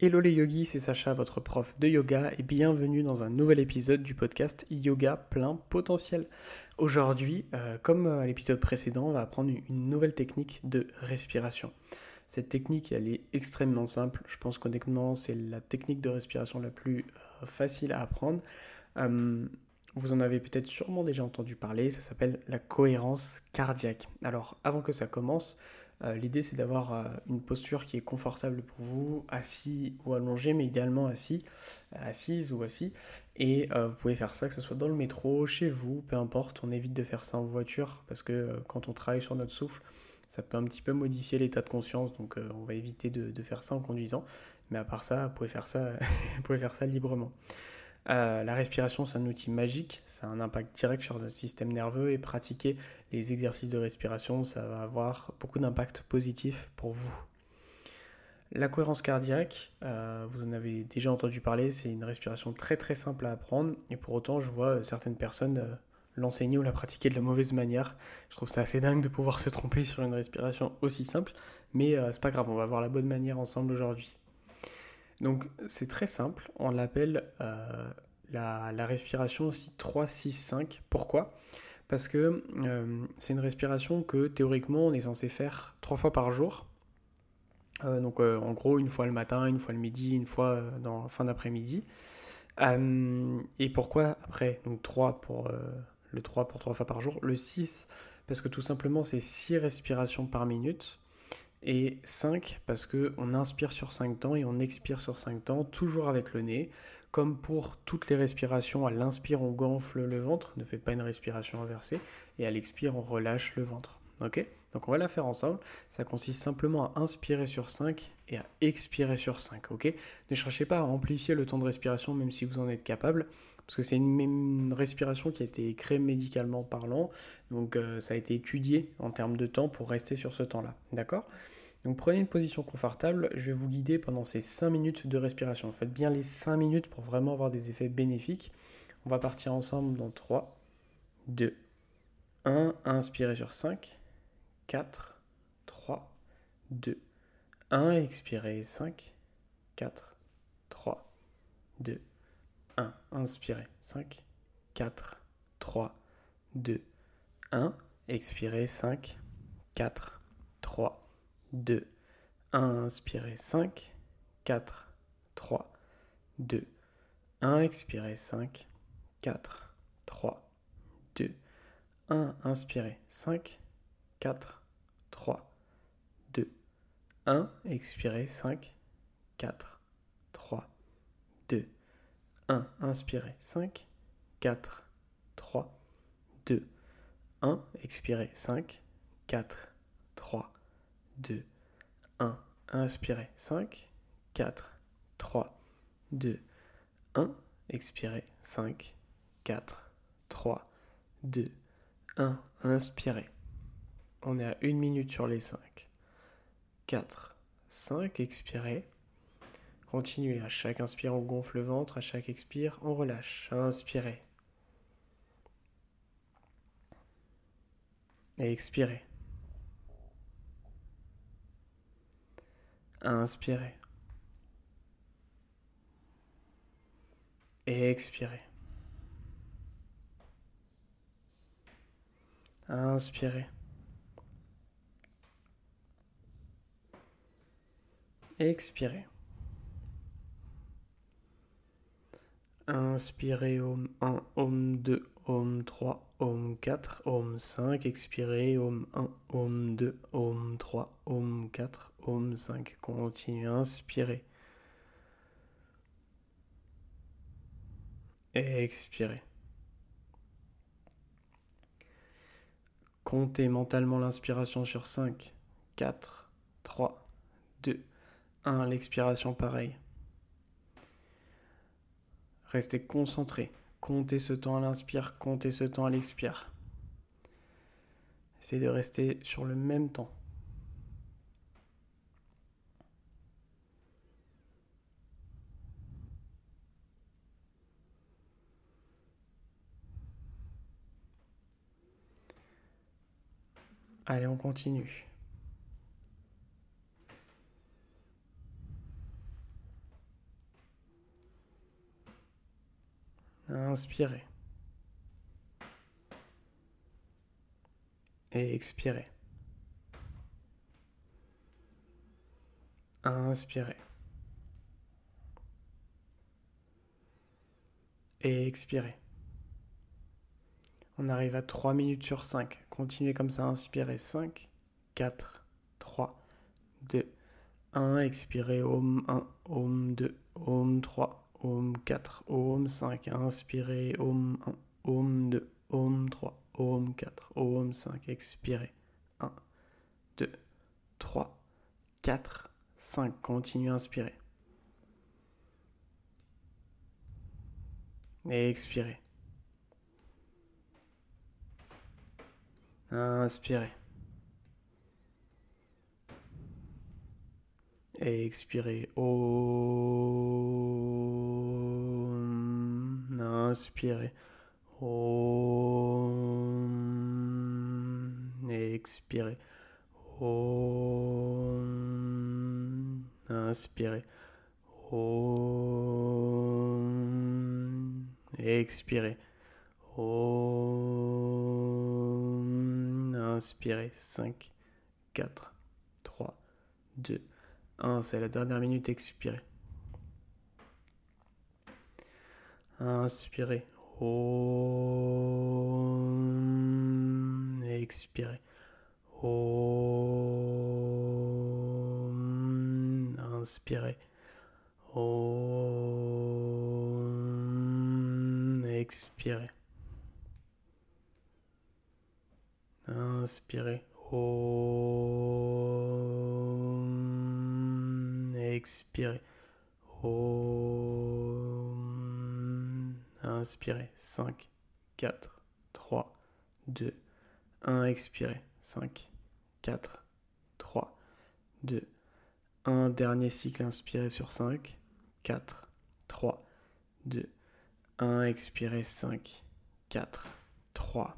Hello les yogis, c'est Sacha, votre prof de yoga, et bienvenue dans un nouvel épisode du podcast Yoga plein potentiel. Aujourd'hui, euh, comme euh, à l'épisode précédent, on va apprendre une nouvelle technique de respiration. Cette technique, elle est extrêmement simple. Je pense qu'honnêtement, c'est la technique de respiration la plus euh, facile à apprendre. Vous en avez peut-être sûrement déjà entendu parler, ça s'appelle la cohérence cardiaque. Alors, avant que ça commence, euh, l'idée, c'est d'avoir euh, une posture qui est confortable pour vous, assis ou allongé, mais idéalement assis, assise ou assis. Et euh, vous pouvez faire ça, que ce soit dans le métro, chez vous, peu importe. On évite de faire ça en voiture parce que quand on travaille sur notre souffle, ça peut un petit peu modifier l'état de conscience. Donc, on va éviter de, de, faire ça en conduisant. Mais à part ça, vous pouvez faire ça, vous pouvez faire ça librement. Euh, la respiration, c'est un outil magique, ça a un impact direct sur notre système nerveux et pratiquer les exercices de respiration, ça va avoir beaucoup d'impact positif pour vous. La cohérence cardiaque, euh, vous en avez déjà entendu parler, c'est une respiration très très simple à apprendre et pour autant je vois certaines personnes euh, l'enseigner ou la pratiquer de la mauvaise manière. Je trouve ça assez dingue de pouvoir se tromper sur une respiration aussi simple, mais c'est pas grave, on va voir la bonne manière ensemble aujourd'hui. Donc c'est très simple, on l'appelle euh, la, respiration aussi 3-6-5. Pourquoi? Parce que euh, c'est une respiration que théoriquement on est censé faire trois fois par jour. Euh, donc en gros une fois le matin, une fois le midi, une fois dans fin d'après-midi. et pourquoi après? Donc 3 pour le 3 pour 3 fois par jour, le 6 parce que tout simplement c'est 6 respirations par minute et 5 parce que on inspire sur 5 temps et on expire sur 5 temps, toujours avec le nez. Comme pour toutes les respirations, à l'inspire on gonfle le ventre, ne fait pas une respiration inversée, et à l'expire on relâche le ventre. Donc on va la faire ensemble. Ça consiste simplement à inspirer sur 5 et à expirer sur 5. Ok? Ne cherchez pas à amplifier le temps de respiration, même si vous en êtes capable, parce que c'est une, respiration qui a été créée médicalement parlant. Donc euh, ça a été étudié en termes de temps pour rester sur ce temps-là. D'accord? Donc prenez une position confortable, je vais vous guider pendant ces 5 minutes de respiration. Faites bien les 5 minutes pour vraiment avoir des effets bénéfiques. On va partir ensemble dans 3, 2, 1, inspirez sur 5, 4, 3, 2, 1. Expirez, 5, 4, 3, 2, 1. Inspirez, 5, 4, 3, 2, 1. Expirez, 5, 4, 3, 2, 1. Inspirez, 5, 4, 3, 2, 1. Expirez, 5, 4, 3, 2, 1. Inspirez, 5, 4, 3, 2, 1. Expirez, 5, 4, 3, 2, 1. Inspirez, 5, 4, 3, 2, 1. Expirez, 5, 4, 3, 2, 1. Inspirez, 5, 4, 3, 2, 1. Expirez, 5, 4, 3, 2, 1. Inspirez. On est à une minute sur les 5. 4, 5, expirez. Continuez. À chaque inspire, on gonfle le ventre. À chaque expire, on relâche. Inspirez. Et expirez. Inspirez. Et expirez. Inspirez. Expirez. Inspirez Om 1, Om 2, Om 3, Om 4, Om 5. Expirez Om 1, Om 2, Om 3, Om 4, Om 5. Continuez, inspirez. Expirez. Comptez mentalement l'inspiration sur 5, 4, 3, 2, l'expiration pareil. Restez concentré. Comptez ce temps à l'inspire, comptez ce temps à l'expire. Essayez de rester sur le même temps. Allez, on continue. Inspirez. Et expirez. Inspirez. Et expirez. On arrive à 3 minutes sur 5. Continuez comme ça, inspirez. 5, 4, 3, 2, 1. Expirez. Om 1, Om 2, Om 3, Om 4, Om 5. Inspirez. Om 1, Om 2, Om 3, Om 4, Om 5. Expirez. 1, 2, 3, 4, 5. Continuez à inspirer. Et expirez. Inspirez. Et expirez. Inspirez. Om. Expirez. Om. Inspirez. Om. Expirez. Om. Inspirez. 5, 4, 3, 2, 1. C'est la dernière minute. Expirez. Inspirez. Om. Expirez. Om. Inspirez. Om. Expirez. Inspirez. Om. Expirez. Om. Inspirez. 5, 4, 3, 2, 1. Expirez. 5, 4, 3, 2, 1. Dernier cycle. Inspirez sur 5, 4, 3, 2, 1. Expirez. 5, 4, 3,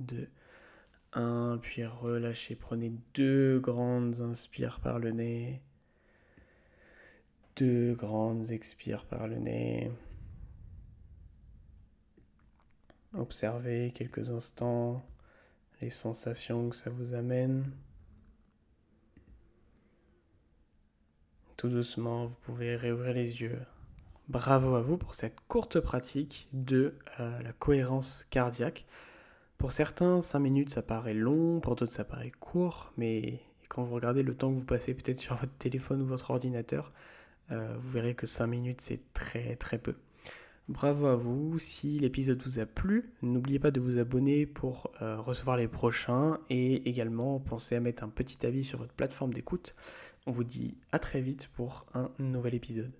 2, 1. Puis relâchez. Prenez deux grandes inspires par le nez. Deux grandes expires par le nez. Observez quelques instants les sensations que ça vous amène. Tout doucement, vous pouvez réouvrir les yeux. Bravo à vous pour cette courte pratique de euh, la cohérence cardiaque. Pour certains, 5 minutes ça paraît long, pour d'autres ça paraît court, mais quand vous regardez le temps que vous passez peut-être sur votre téléphone ou votre ordinateur, euh, vous verrez que 5 minutes c'est très très peu. Bravo à vous, si l'épisode vous a plu, n'oubliez pas de vous abonner pour euh, recevoir les prochains et également pensez à mettre un petit avis sur votre plateforme d'écoute. On vous dit à très vite pour un nouvel épisode.